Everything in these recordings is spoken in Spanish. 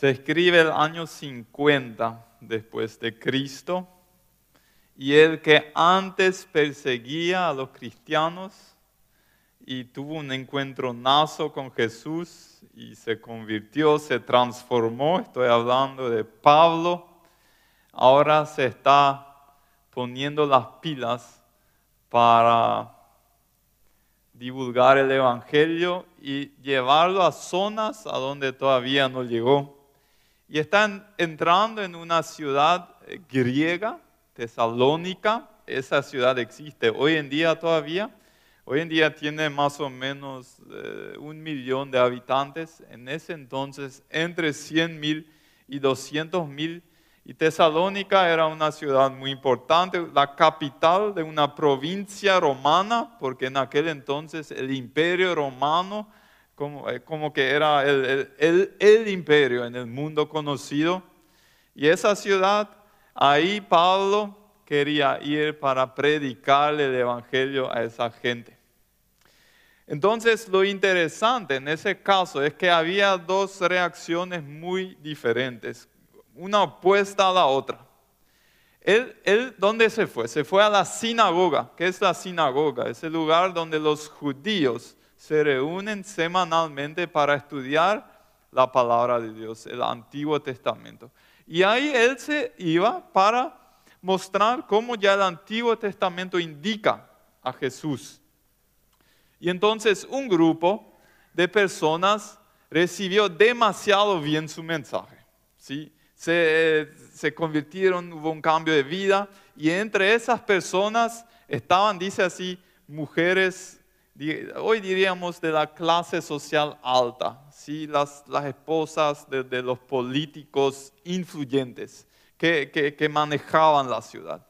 Se escribe el año 50 después de Cristo y el que antes perseguía a los cristianos y tuvo un encuentro nazo con Jesús y se convirtió, se transformó, estoy hablando de Pablo, ahora se está poniendo las pilas para divulgar el Evangelio y llevarlo a zonas a donde todavía no llegó. Y están entrando en una ciudad eh, griega, Tesalónica. Esa ciudad existe hoy en día todavía. Hoy en día tiene más o menos eh, un millón de habitantes. En ese entonces, entre 100 mil y 200 mil y Tesalónica era una ciudad muy importante, la capital de una provincia romana, porque en aquel entonces el imperio romano como, eh, como que era el, el, el, imperio en el mundo conocido. Y esa ciudad, ahí Pablo quería ir para predicarle el Evangelio a esa gente. Entonces lo interesante en ese caso es que había dos reacciones muy diferentes una opuesta a la otra. Él, él, ¿dónde se fue? Se fue a la sinagoga. ¿Qué es la sinagoga? Es el lugar donde los judíos se reúnen semanalmente para estudiar la palabra de Dios, el Antiguo Testamento. Y ahí él se iba para mostrar cómo ya el Antiguo Testamento indica a Jesús. Y entonces un grupo de personas recibió demasiado bien su mensaje. ¿sí? se, convirtieron, hubo un cambio de vida y entre esas personas estaban, dice así, mujeres, hoy diríamos de la clase social alta, ¿sí? las, las esposas de, los políticos influyentes que, que, manejaban la ciudad.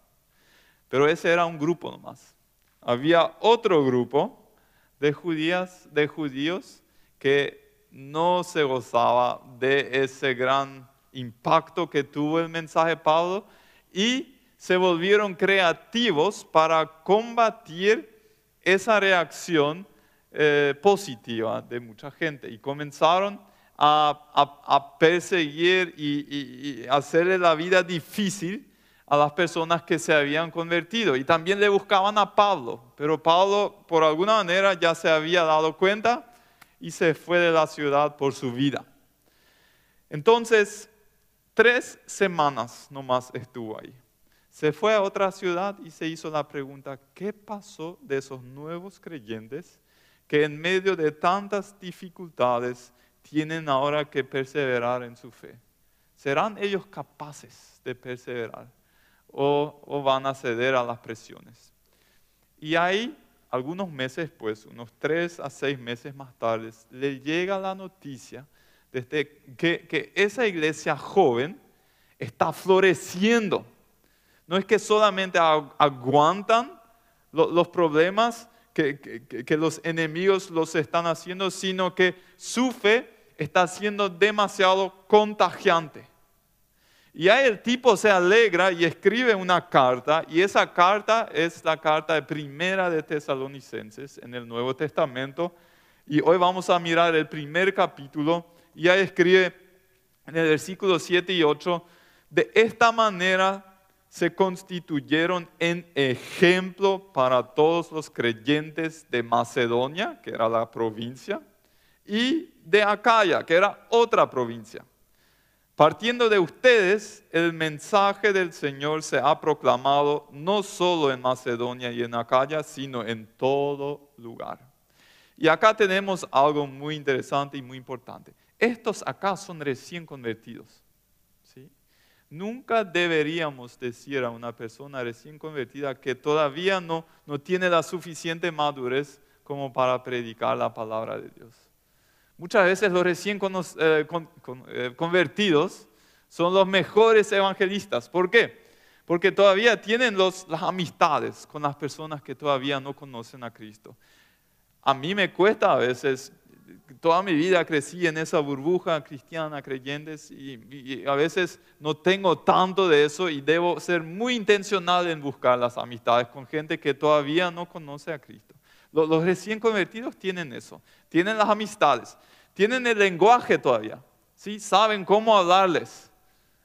Pero ese era un grupo nomás. Había otro grupo de, judías, de judíos que no se gozaba de ese gran impacto que tuvo el mensaje de Pablo y se volvieron creativos para combatir esa reacción eh, positiva de mucha gente y comenzaron a, perseguir y, y, hacerle la vida difícil a las personas que se habían convertido. Y también le buscaban a Pablo, pero Pablo por alguna manera ya se había dado cuenta y se fue de la ciudad por su vida. Entonces, Tres semanas nomás estuvo ahí. Se fue a otra ciudad y se hizo la pregunta, ¿qué pasó de esos nuevos creyentes que en medio de tantas dificultades tienen ahora que perseverar en su fe? ¿Serán ellos capaces de perseverar o, van a ceder a las presiones? Y ahí, algunos meses después, unos tres a seis meses más tarde, le llega la noticia desde que, esa iglesia joven está floreciendo. No es que solamente aguantan los problemas que, los enemigos los están haciendo, sino que su fe está siendo demasiado contagiante. Y ahí el tipo se alegra y escribe una carta, y esa carta es la carta de primera de Tesalonicenses en el Nuevo Testamento. Y hoy vamos a mirar el primer capítulo y ahí escribe en el versículo 7 y 8, de esta manera se constituyeron en ejemplo para todos los creyentes de Macedonia, que era la provincia, y de Acaya, que era otra provincia. Partiendo de ustedes, el mensaje del Señor se ha proclamado no solo en Macedonia y en Acaya, sino en todo lugar. Y acá tenemos algo muy interesante y muy importante. Estos acá son recién convertidos. Nunca deberíamos decir a una persona recién convertida que todavía no, no tiene la suficiente madurez como para predicar la palabra de Dios. Muchas veces los recién eh, eh, convertidos son los mejores evangelistas. ¿Por qué? Porque todavía tienen las amistades con las personas que todavía no conocen a Cristo. A mí me cuesta a veces toda mi vida crecí en esa burbuja cristiana, creyentes, y, a veces no tengo tanto de eso y debo ser muy intencional en buscar las amistades con gente que todavía no conoce a Cristo. Los, recién convertidos tienen eso, tienen las amistades, tienen el lenguaje todavía. ¿sí? saben cómo hablarles.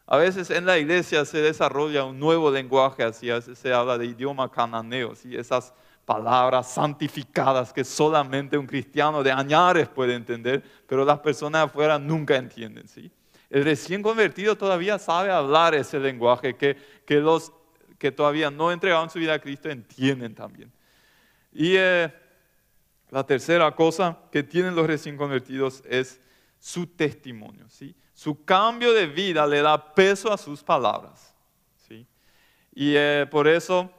A veces en la iglesia se desarrolla un nuevo lenguaje, así se habla de idioma cananeo, ¿sí? esas palabras santificadas que solamente un cristiano de añares puede entender, pero las personas afuera nunca entienden. ¿sí? El recién convertido todavía sabe hablar ese lenguaje que, que los que todavía no entregaron su vida a Cristo entienden también. Y eh, la tercera cosa que tienen los recién convertidos es su testimonio. ¿sí? Su cambio de vida le da peso a sus palabras. ¿sí? Y eh, por eso,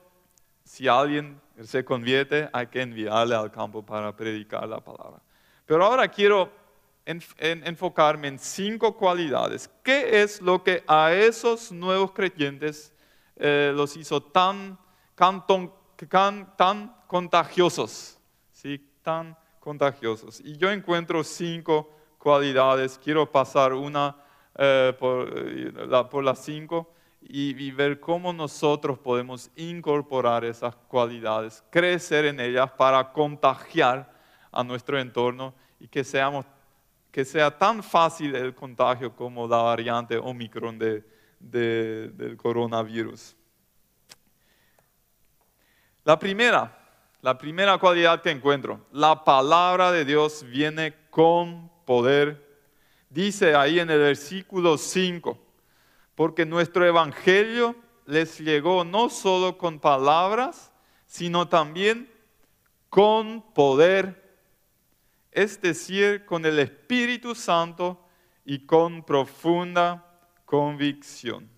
si alguien se convierte, hay que enviarle al campo para predicar la palabra. Pero ahora quiero enfocarme en cinco cualidades. ¿Qué es lo que a esos nuevos creyentes eh, los hizo tan, tan contagiosos? ¿sí? Tan contagiosos. Y yo encuentro cinco cualidades. Quiero pasar una eh, eh, por las cinco y, ver cómo nosotros podemos incorporar esas cualidades, crecer en ellas para contagiar a nuestro entorno y que, seamos, que sea tan fácil el contagio como la variante Omicron de, del coronavirus. La primera, la primera cualidad que encuentro, la palabra de Dios viene con poder. Dice ahí en el versículo 5, porque nuestro evangelio les llegó no solo con palabras, sino también con poder, es decir, con el Espíritu Santo y con profunda convicción.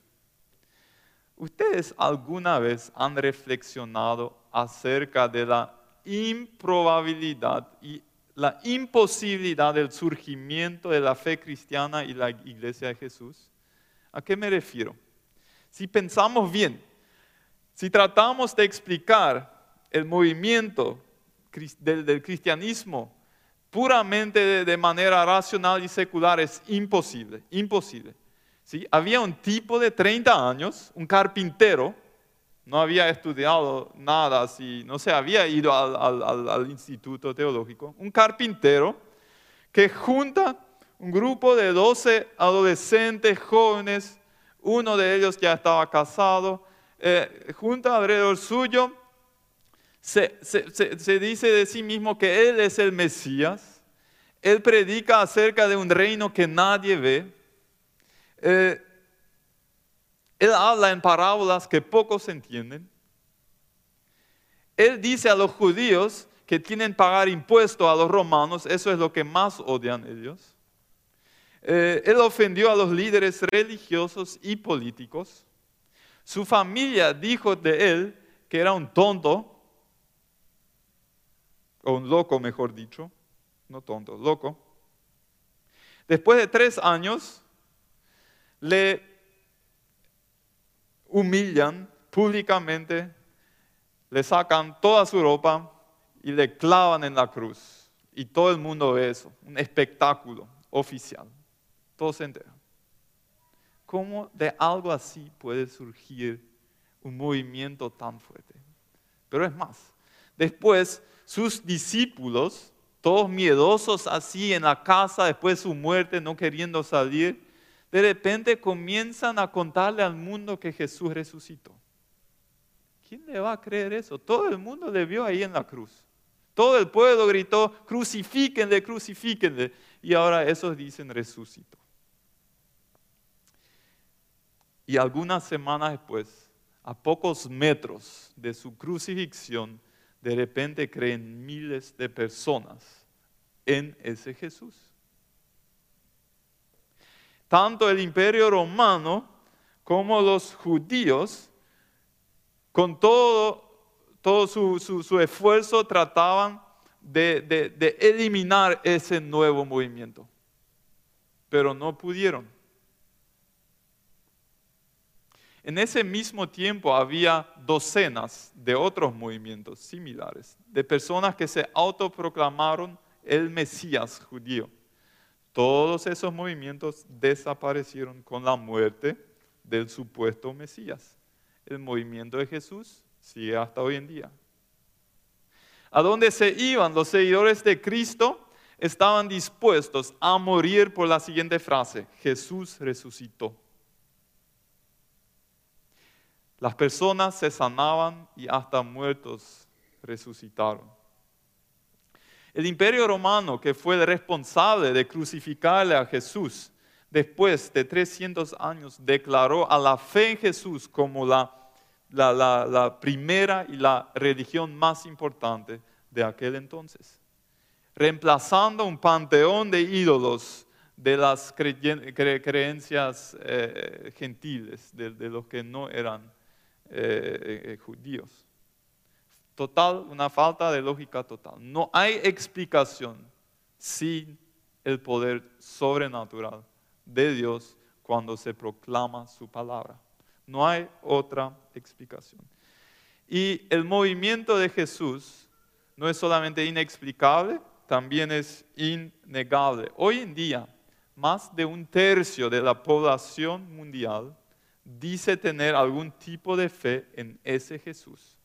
¿Ustedes alguna vez han reflexionado acerca de la improbabilidad y la imposibilidad del surgimiento de la fe cristiana y la iglesia de Jesús? ¿A qué me refiero? Si pensamos bien, si tratamos de explicar el movimiento del, cristianismo puramente de, manera racional y secular, es imposible, imposible. Había un tipo de 30 años, un carpintero, no había estudiado nada así, no se había ido al, al instituto teológico, un carpintero que junta un grupo de 12 adolescentes jóvenes, uno de ellos ya estaba casado, eh, junto alrededor suyo, se, dice de sí mismo que Él es el Mesías, Él predica acerca de un reino que nadie ve, eh, Él habla en parábolas que pocos entienden, Él dice a los judíos que tienen que pagar impuestos a los romanos, eso es lo que más odian ellos. Eh, él ofendió a los líderes religiosos y políticos. Su familia dijo de él que era un tonto, o un loco mejor dicho, no tonto, loco. Después de tres años, le humillan públicamente, le sacan toda su ropa y le clavan en la cruz. Y todo el mundo ve eso, un espectáculo oficial. Todos se enteran. ¿Cómo de algo así puede surgir un movimiento tan fuerte? Pero es más, después sus discípulos, todos miedosos así en la casa después de su muerte, no queriendo salir, de repente comienzan a contarle al mundo que Jesús resucitó. ¿Quién le va a creer eso? Todo el mundo le vio ahí en la cruz. Todo el pueblo gritó, crucifíquenle, crucifíquenle. Y ahora esos dicen resucitó. Y algunas semanas después, a pocos metros de su crucifixión, de repente creen miles de personas en ese Jesús. Tanto el imperio romano como los judíos, con todo, todo su, esfuerzo, trataban de, de eliminar ese nuevo movimiento, pero no pudieron En ese mismo tiempo había docenas de otros movimientos similares, de personas que se autoproclamaron el Mesías judío. Todos esos movimientos desaparecieron con la muerte del supuesto Mesías. El movimiento de Jesús sigue hasta hoy en día. ¿A dónde se iban los seguidores de Cristo? estaban dispuestos a morir por la siguiente frase, Jesús resucitó. Las personas se sanaban y hasta muertos resucitaron. El imperio romano, que fue el responsable de crucificarle a Jesús, después de 300 años, declaró a la fe en Jesús como la, la, primera y la religión más importante de aquel entonces, reemplazando un panteón de ídolos de las creencias eh, gentiles, de, los que no eran eh, eh, judíos total, una falta de lógica total. No hay explicación sin el poder sobrenatural de Dios cuando se proclama su palabra. No hay otra explicación. Y el movimiento de Jesús no es solamente inexplicable, también es innegable. Hoy en día, más de un tercio de la población mundial dice tener algún tipo de fe en ese Jesús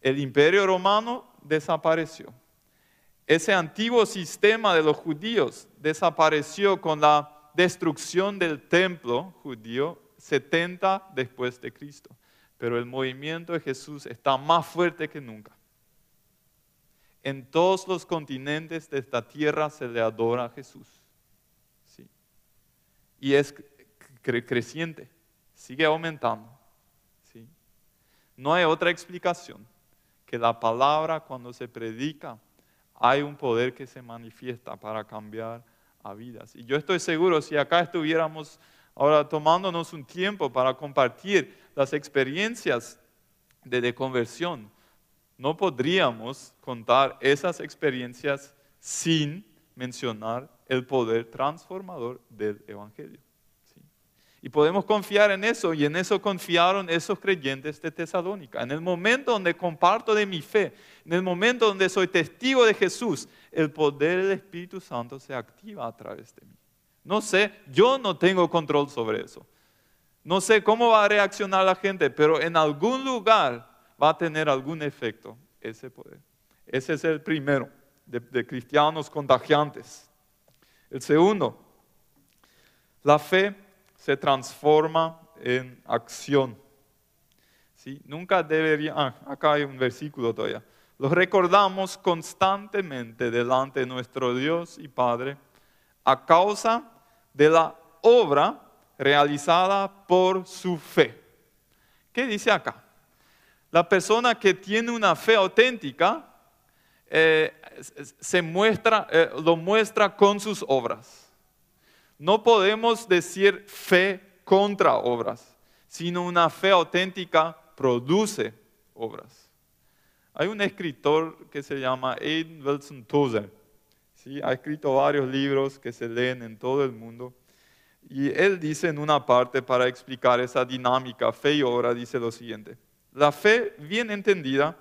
el imperio romano desapareció. Ese antiguo sistema de los judíos desapareció con la destrucción del templo judío 70 después de Cristo. Pero el movimiento de Jesús está más fuerte que nunca. En todos los continentes de esta tierra se le adora a Jesús. ¿Sí? Y es creciente, sigue aumentando. ¿Sí? No hay otra explicación que la palabra cuando se predica hay un poder que se manifiesta para cambiar a vidas. Y yo estoy seguro, si acá estuviéramos ahora tomándonos un tiempo para compartir las experiencias de, conversión, no podríamos contar esas experiencias sin mencionar el poder transformador del Evangelio. Y podemos confiar en eso, y en eso confiaron esos creyentes de Tesalónica. En el momento donde comparto de mi fe, en el momento donde soy testigo de Jesús, el poder del Espíritu Santo se activa a través de mí. No sé, yo no tengo control sobre eso. No sé cómo va a reaccionar la gente, pero en algún lugar va a tener algún efecto ese poder. Ese es el primero de, de cristianos contagiantes. El segundo, la fe se transforma en acción. ¿Sí? Nunca debería, ah, acá hay un versículo todavía. Lo recordamos constantemente delante de nuestro Dios y Padre a causa de la obra realizada por su fe. ¿Qué dice acá? La persona que tiene una fe auténtica eh, se muestra, eh, lo muestra con sus obras. No podemos decir fe contra obras, sino una fe auténtica produce obras. Hay un escritor que se llama Aiden Wilson Tozer. ¿sí? Ha escrito varios libros que se leen en todo el mundo. Y él dice en una parte, para explicar esa dinámica fe y obra, dice lo siguiente. La fe, bien entendida,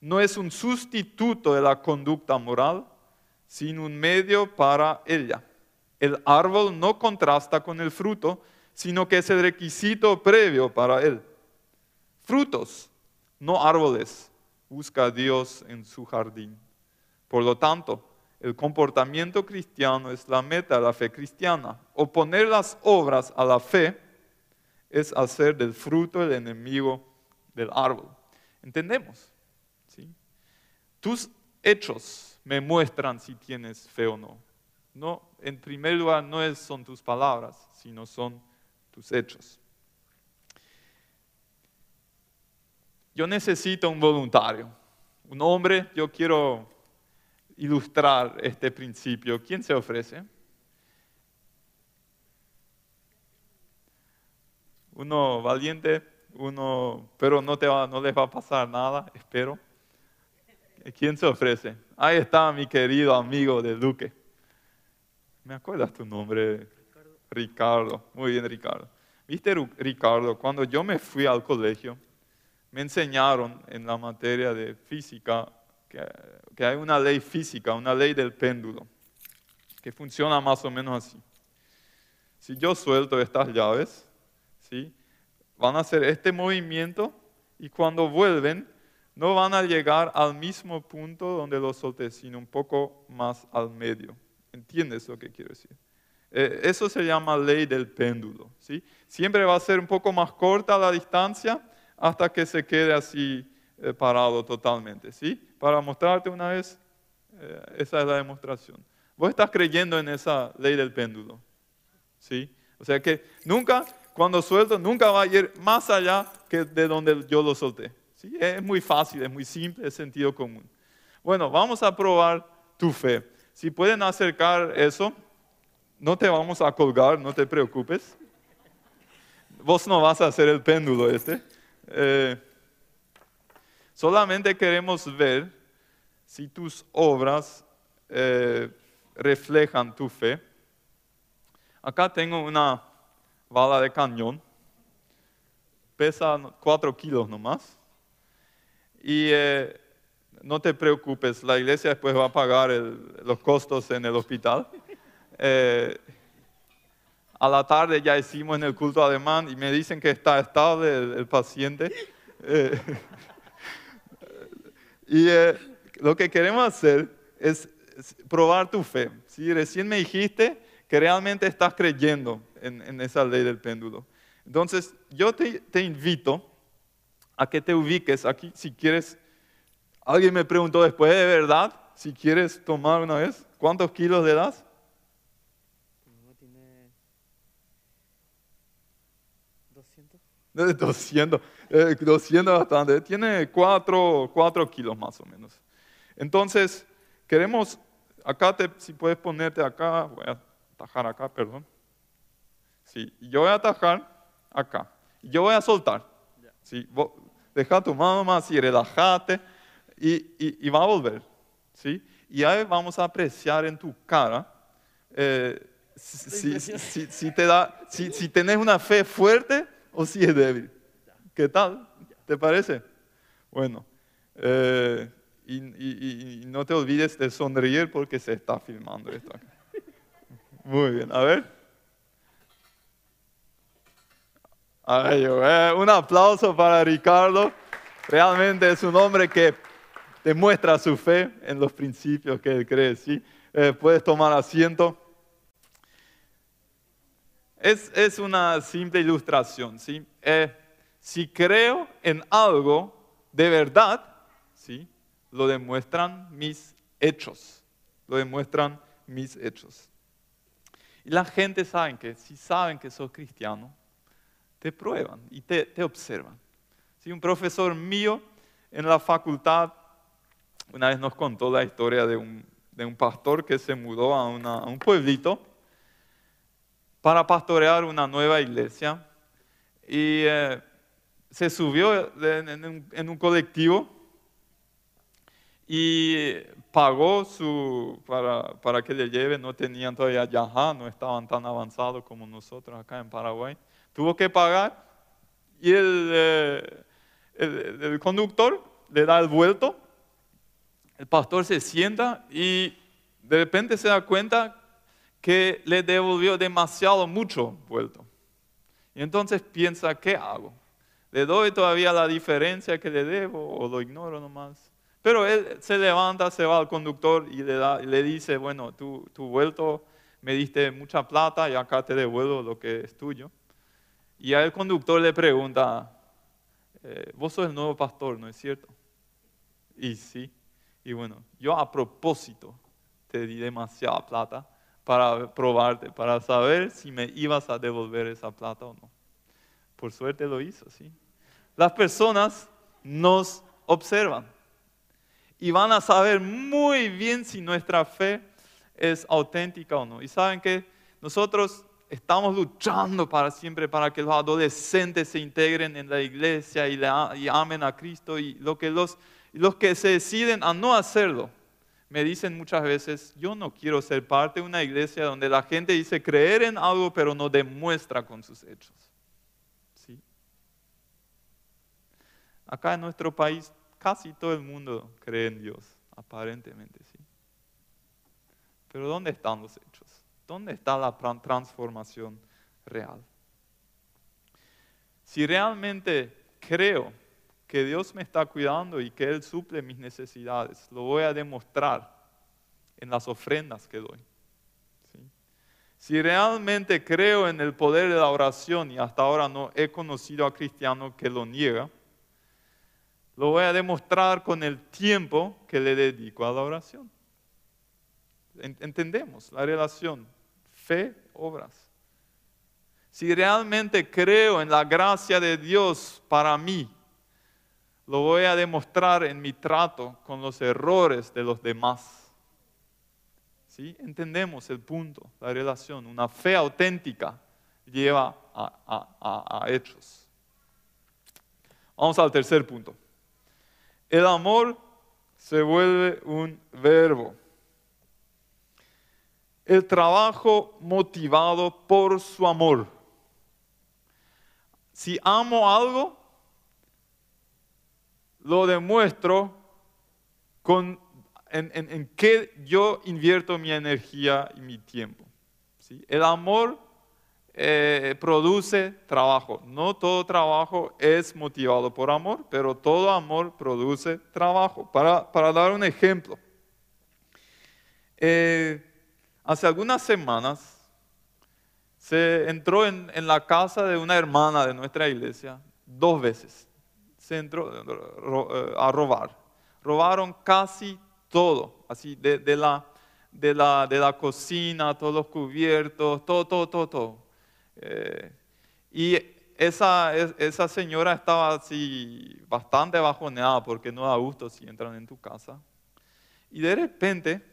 no es un sustituto de la conducta moral, sino un medio para ella. El árbol no contrasta con el fruto, sino que es el requisito previo para él. Frutos, no árboles, busca Dios en su jardín. Por lo tanto, el comportamiento cristiano es la meta de la fe cristiana. Oponer las obras a la fe es hacer del fruto el enemigo del árbol. ¿Entendemos? ¿Sí? Tus hechos me muestran si tienes fe o no. No, en primer lugar, no son tus palabras, sino son tus hechos. Yo necesito un voluntario, un hombre, yo quiero ilustrar este principio. ¿Quién se ofrece? Uno valiente, uno, pero no, te no les va a pasar nada, espero. ¿Quién se ofrece? Ahí está mi querido amigo de Duque. ¿Me acuerdas tu nombre? Ricardo. Muy bien, Ricardo. Viste, Ricardo, cuando yo me fui al colegio, me enseñaron en la materia de física que, que hay una ley física, una ley del péndulo, que funciona más o menos así. Si yo suelto estas llaves, ¿sí? van a hacer este movimiento y cuando vuelven, no van a llegar al mismo punto donde los solté, sino un poco más al medio. ¿Entiendes lo que quiero decir? Eh, eso se llama ley del péndulo. ¿sí? Siempre va a ser un poco más corta la distancia hasta que se quede así eh, parado totalmente. ¿sí? Para mostrarte una vez, eh, esa es la demostración. Vos estás creyendo en esa ley del péndulo. ¿sí? O sea que nunca, cuando suelto, nunca va a ir más allá que de donde yo lo solté. ¿sí? Es muy fácil, es muy simple, es sentido común. Bueno, vamos a probar tu fe. Si pueden acercar eso, no te vamos a colgar, no te preocupes. Vos no vas a hacer el péndulo este. Eh, solamente queremos ver si tus obras eh, reflejan tu fe. Acá tengo una bala de cañón, pesa 4 kilos nomás. Y eh, no te preocupes, la iglesia después va a pagar los costos en el hospital. Eh, a la tarde ya hicimos en el culto alemán y me dicen que está estable el, paciente. Eh, y eh, lo que queremos hacer es, probar tu fe. Si recién me dijiste que realmente estás creyendo en, esa ley del péndulo. Entonces, yo te invito a que te ubiques aquí si quieres. Alguien me preguntó después, ¿de verdad? Si quieres tomar una vez, ¿cuántos kilos le das? 200, 200 eh, bastante, tiene 4, kilos más o menos. Entonces, queremos, acá te, si puedes ponerte acá, voy a atajar acá, perdón. Sí, yo voy a atajar acá. Yo voy a soltar. Sí, deja tu mano más y relájate y, y, va a volver. ¿sí? Y ahí vamos a apreciar en tu cara eh, si, si, si, te da, si, si tenés una fe fuerte o si es débil. ¿Qué tal? ¿Te parece? Bueno, eh, y, no te olvides de sonreír porque se está filmando esto acá. Muy bien, a ver. Eh, un aplauso para Ricardo. Realmente es un hombre que demuestra su fe en los principios que él cree. ¿sí? Eh, puedes tomar asiento. Es, una simple ilustración, ¿sí? Eh, si creo en algo de verdad, ¿sí? Lo demuestran mis hechos, lo demuestran mis hechos. Y la gente sabe que, si saben que sos cristiano, te prueban y te, observan. ¿Sí? Un profesor mío en la facultad una vez nos contó la historia de un, pastor que se mudó a un pueblito para pastorear una nueva iglesia y eh, se subió en, un, colectivo y pagó su, para, que le lleve, no tenían todavía Yahá, no estaban tan avanzados como nosotros acá en Paraguay. Tuvo que pagar y el, eh, el conductor le da el vuelto, el pastor se sienta y de repente se da cuenta que le devolvió demasiado mucho vuelto. Y entonces piensa, ¿qué hago? ¿Le doy todavía la diferencia que le debo o lo ignoro nomás? Pero él se levanta, se va al conductor y le, da, le dice, bueno, tu, tu vuelto me diste mucha plata y acá te devuelvo lo que es tuyo. Y al conductor le pregunta, eh, vos sos el nuevo pastor, ¿no es cierto? Y sí. Y bueno, yo a propósito te di demasiada plata para probarte, para saber si me ibas a devolver esa plata o no. Por suerte lo hizo, ¿sí? Las personas nos observan y van a saber muy bien si nuestra fe es auténtica o no. Y saben que nosotros estamos luchando para siempre para que los adolescentes se integren en la iglesia y, y amen a Cristo y lo que los, los que se deciden a no hacerlo me dicen muchas veces, yo no quiero ser parte de una iglesia donde la gente dice creer en algo pero no demuestra con sus hechos. ¿Sí? Acá en nuestro país casi todo el mundo cree en Dios, aparentemente, ¿sí? Pero ¿dónde están los hechos? ¿Dónde está la transformación real? Si realmente creo que Dios me está cuidando y que Él suple mis necesidades. Lo voy a demostrar en las ofrendas que doy. Si realmente creo en el poder de la oración y hasta ahora no he conocido a cristiano que lo niega, lo voy a demostrar con el tiempo que le dedico a la oración. Entendemos la relación fe, obras. Si realmente creo en la gracia de Dios para mí, lo voy a demostrar en mi trato con los errores de los demás. Entendemos el punto, la relación. Una fe auténtica lleva a, hechos. Vamos al tercer punto. El amor se vuelve un verbo. El trabajo motivado por su amor. Si amo algo, lo demuestro con en, en, qué yo invierto mi energía y mi tiempo. ¿sí? El amor eh, produce trabajo. No todo trabajo es motivado por amor, pero todo amor produce trabajo. Para, para dar un ejemplo, eh, hace algunas semanas se entró en, en, la casa de una hermana de nuestra iglesia dos veces. Se entró eh, a robar. Robaron casi todo, así de, la, de, la, de la cocina, todos los cubiertos, todo, todo, todo, todo. Eh, y esa, esa señora estaba así bastante bajoneada porque no da gusto si entran en tu casa. Y de repente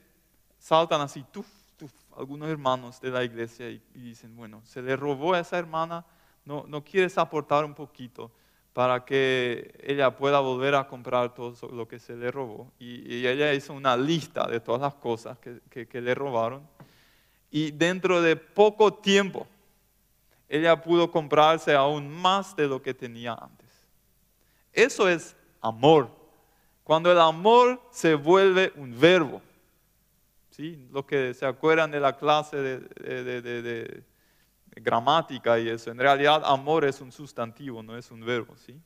saltan así, tuf, tuf, algunos hermanos de la iglesia y, dicen, bueno, se le robó a esa hermana, no, no quieres aportar un poquito para que ella pueda volver a comprar todo lo que se le robó. Y, ella hizo una lista de todas las cosas que, que, le robaron. Y dentro de poco tiempo, ella pudo comprarse aún más de lo que tenía antes. Eso es amor. Cuando el amor se vuelve un verbo. ¿sí? Lo que se acuerdan de la clase de, de, de gramática y eso. En realidad, amor es un sustantivo, no es un verbo, ¿sí?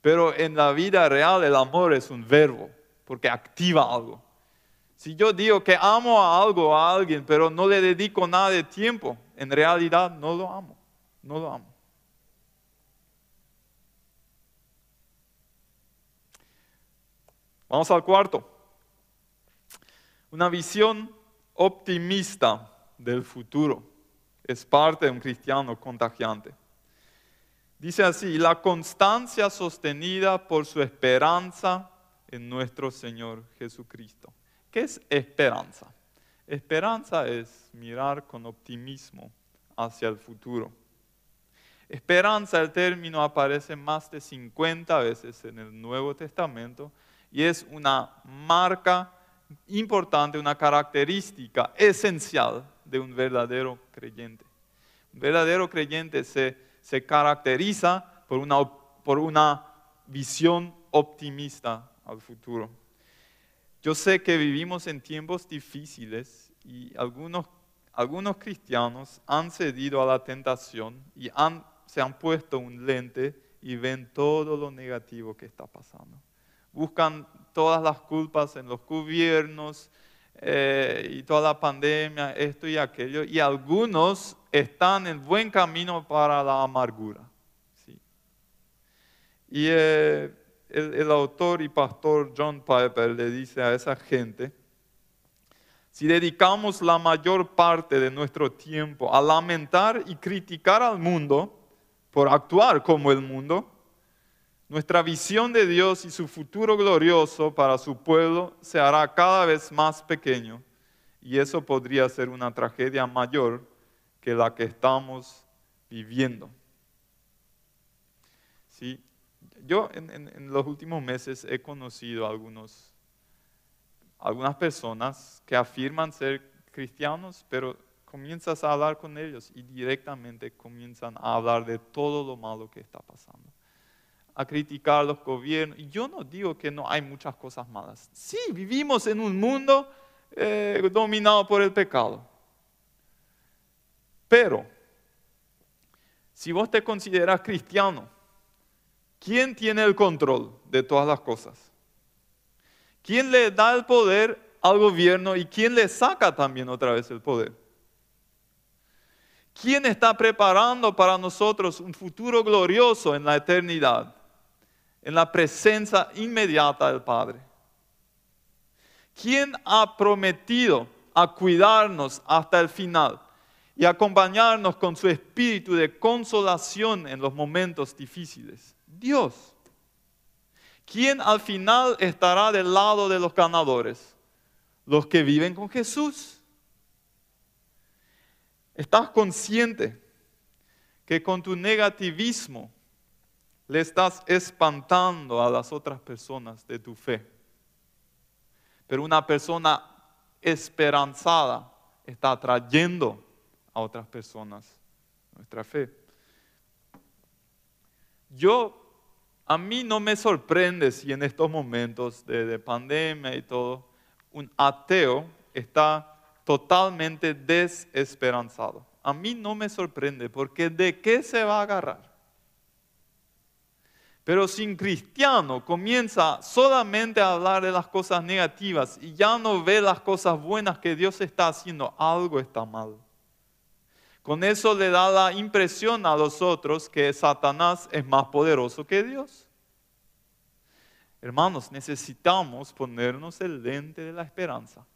Pero en la vida real el amor es un verbo, porque activa algo. Si yo digo que amo a algo, a alguien, pero no le dedico nada de tiempo, en realidad no lo amo, no lo amo. Vamos al cuarto. Una visión optimista del futuro es parte de un cristiano contagiante. Dice así, la constancia sostenida por su esperanza en nuestro Señor Jesucristo. ¿Qué es esperanza? Esperanza es mirar con optimismo hacia el futuro. Esperanza, el término aparece más de 50 veces en el Nuevo Testamento y es una marca importante, una característica esencial de un verdadero creyente. Un verdadero creyente se, se caracteriza por una, por una visión optimista al futuro. Yo sé que vivimos en tiempos difíciles y algunos, algunos cristianos han cedido a la tentación y han, se han puesto un lente y ven todo lo negativo que está pasando. Buscan todas las culpas en los gobiernos, eh, y toda la pandemia, esto y aquello, y algunos están en buen camino para la amargura. Y eh, el, el autor y pastor John Piper le dice a esa gente, si dedicamos la mayor parte de nuestro tiempo a lamentar y criticar al mundo por actuar como el mundo, nuestra visión de Dios y su futuro glorioso para su pueblo se hará cada vez más pequeño y eso podría ser una tragedia mayor que la que estamos viviendo. ¿Sí? Yo en, los últimos meses he conocido algunos, algunas personas que afirman ser cristianos, pero comienzas a hablar con ellos y directamente comienzan a hablar de todo lo malo que está pasando a criticar los gobiernos. Yo no digo que no hay muchas cosas malas. Sí, vivimos en un mundo eh, dominado por el pecado. Pero, si vos te consideras cristiano, ¿quién tiene el control de todas las cosas? ¿Quién le da el poder al gobierno y quién le saca también otra vez el poder? ¿Quién está preparando para nosotros un futuro glorioso en la eternidad, en la presencia inmediata del Padre? ¿Quién ha prometido a cuidarnos hasta el final y acompañarnos con su espíritu de consolación en los momentos difíciles? Dios. ¿Quién al final estará del lado de los ganadores? Los que viven con Jesús. ¿Estás consciente que con tu negativismo le estás espantando a las otras personas de tu fe? Pero una persona esperanzada está atrayendo a otras personas nuestra fe. Yo, a mí no me sorprende si en estos momentos de, de pandemia y todo, un ateo está totalmente desesperanzado. A mí no me sorprende porque ¿de qué se va a agarrar? Pero si un cristiano comienza solamente a hablar de las cosas negativas y ya no ve las cosas buenas que Dios está haciendo, algo está mal. Con eso le da la impresión a los otros que Satanás es más poderoso que Dios. Hermanos, necesitamos ponernos el lente de la esperanza.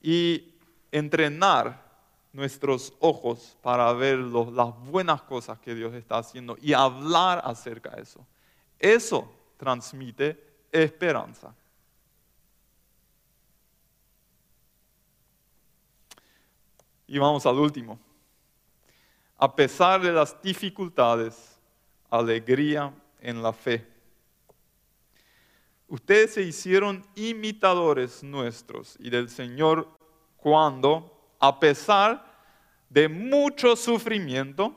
Y entrenar nuestros ojos para ver las buenas cosas que Dios está haciendo y hablar acerca de eso. Eso transmite esperanza. Y vamos al último. A pesar de las dificultades, alegría en la fe. Ustedes se hicieron imitadores nuestros y del Señor cuando, a pesar de mucho sufrimiento,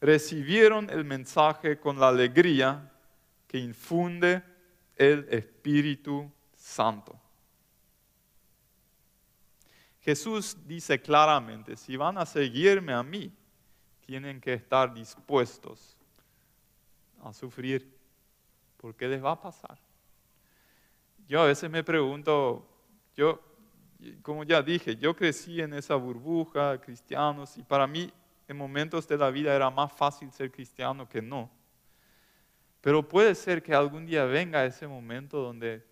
recibieron el mensaje con la alegría que infunde el Espíritu Santo. Jesús dice claramente, si van a seguirme a mí, tienen que estar dispuestos a sufrir, porque les va a pasar. Yo a veces me pregunto, yo como ya dije, yo crecí en esa burbuja, cristianos, y para mí en momentos de la vida era más fácil ser cristiano que no. Pero puede ser que algún día venga ese momento donde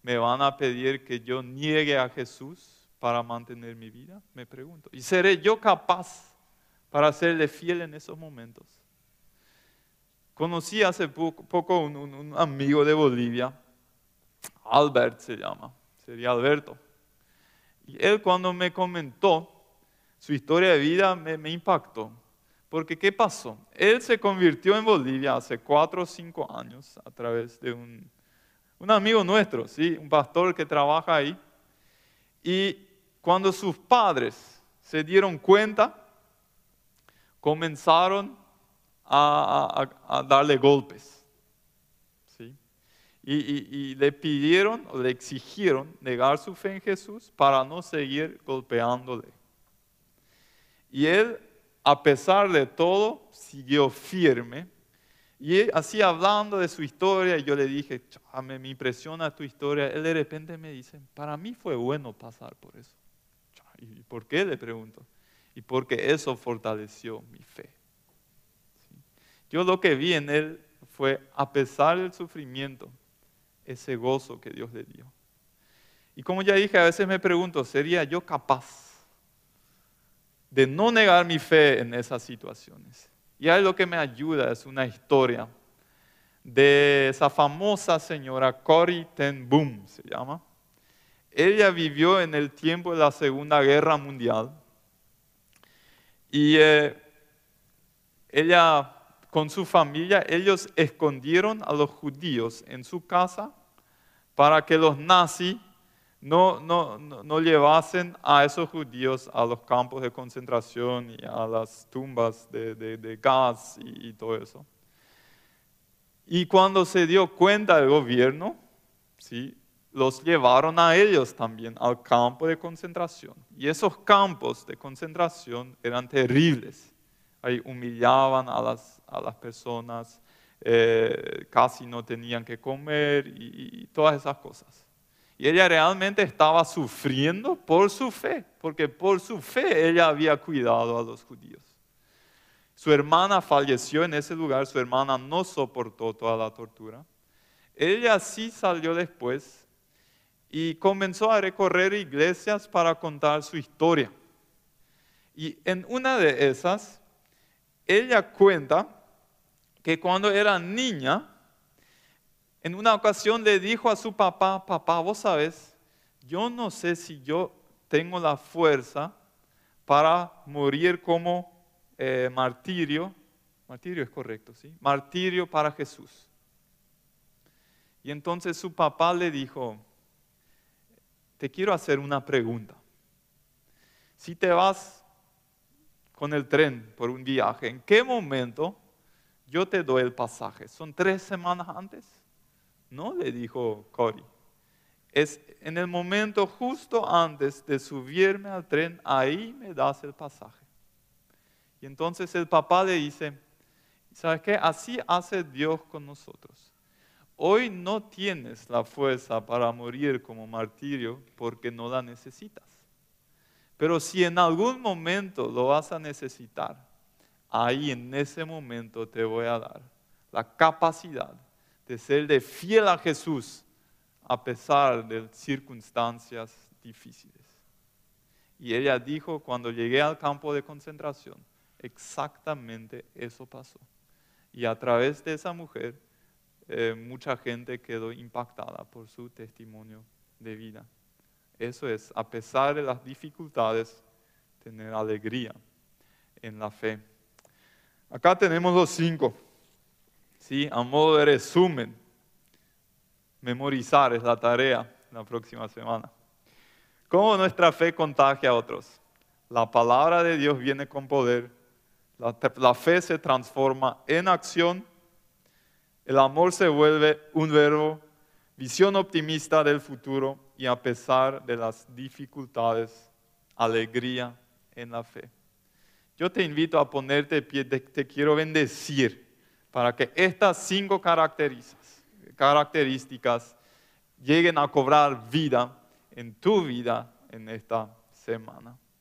me van a pedir que yo niegue a Jesús para mantener mi vida, me pregunto. ¿Y seré yo capaz para serle fiel en esos momentos? Conocí hace poco, un, un amigo de Bolivia, Albert se llama, sería Alberto y él cuando me comentó su historia de vida me, impactó. Porque ¿qué pasó? Él se convirtió en Bolivia hace cuatro o cinco años a través de un, un amigo nuestro, ¿sí? un pastor que trabaja ahí. Y cuando sus padres se dieron cuenta, comenzaron a darle golpes y, le pidieron o le exigieron negar su fe en Jesús para no seguir golpeándole. Y él, a pesar de todo, siguió firme. Y así hablando de su historia, yo le dije, me, impresiona tu historia. Él de repente me dice, para mí fue bueno pasar por eso. ¿Y por qué? Le pregunto. Y porque eso fortaleció mi fe. Yo lo que vi en él fue, a pesar del sufrimiento, ese gozo que Dios le dio. Y como ya dije, a veces me pregunto, ¿sería yo capaz de no negar mi fe en esas situaciones? Y ahí lo que me ayuda es una historia de esa famosa señora Cory Ten Boom, se llama. Ella vivió en el tiempo de la Segunda Guerra Mundial y eh, ella con su familia, ellos escondieron a los judíos en su casa para que los nazis no, no, no, llevasen a esos judíos a los campos de concentración y a las tumbas de, de, gas y, todo eso. Y cuando se dio cuenta el gobierno, ¿sí? los llevaron a ellos también al campo de concentración. Y esos campos de concentración eran terribles. Ahí humillaban a las, a las personas, eh, casi no tenían que comer y todas esas cosas. Y ella realmente estaba sufriendo por su fe, porque por su fe ella había cuidado a los judíos. Su hermana falleció en ese lugar, su hermana no soportó toda la tortura. Ella sí salió después y comenzó a recorrer iglesias para contar su historia. Y en una de esas, ella cuenta que cuando era niña, en una ocasión le dijo a su papá, papá, vos sabes, yo no sé si yo tengo la fuerza para morir como eh, martirio, martirio es correcto, ¿sí? Martirio para Jesús. Y entonces su papá le dijo, te quiero hacer una pregunta. Si te vas con el tren por un viaje, ¿en qué momento yo te doy el pasaje? ¿Son tres semanas antes? No, le dijo Cory. Es en el momento justo antes de subirme al tren, ahí me das el pasaje. Y entonces el papá le dice, ¿sabes qué? Así hace Dios con nosotros. Hoy no tienes la fuerza para morir como martirio porque no la necesitas. Pero si en algún momento lo vas a necesitar, ahí en ese momento te voy a dar la capacidad de ser de fiel a Jesús a pesar de circunstancias difíciles. Y ella dijo, cuando llegué al campo de concentración, exactamente eso pasó. Y a través de esa mujer, eh, mucha gente quedó impactada por su testimonio de vida. Eso es, a pesar de las dificultades, tener alegría en la fe. Acá tenemos los cinco. ¿Sí? A modo de resumen, memorizar es la tarea la próxima semana. ¿Cómo nuestra fe contagia a otros? La palabra de Dios viene con poder, la, fe se transforma en acción, el amor se vuelve un verbo, visión optimista del futuro y a pesar de las dificultades, alegría en la fe. Yo te invito a ponerte pie, te quiero bendecir para que estas cinco características, lleguen a cobrar vida en tu vida en esta semana.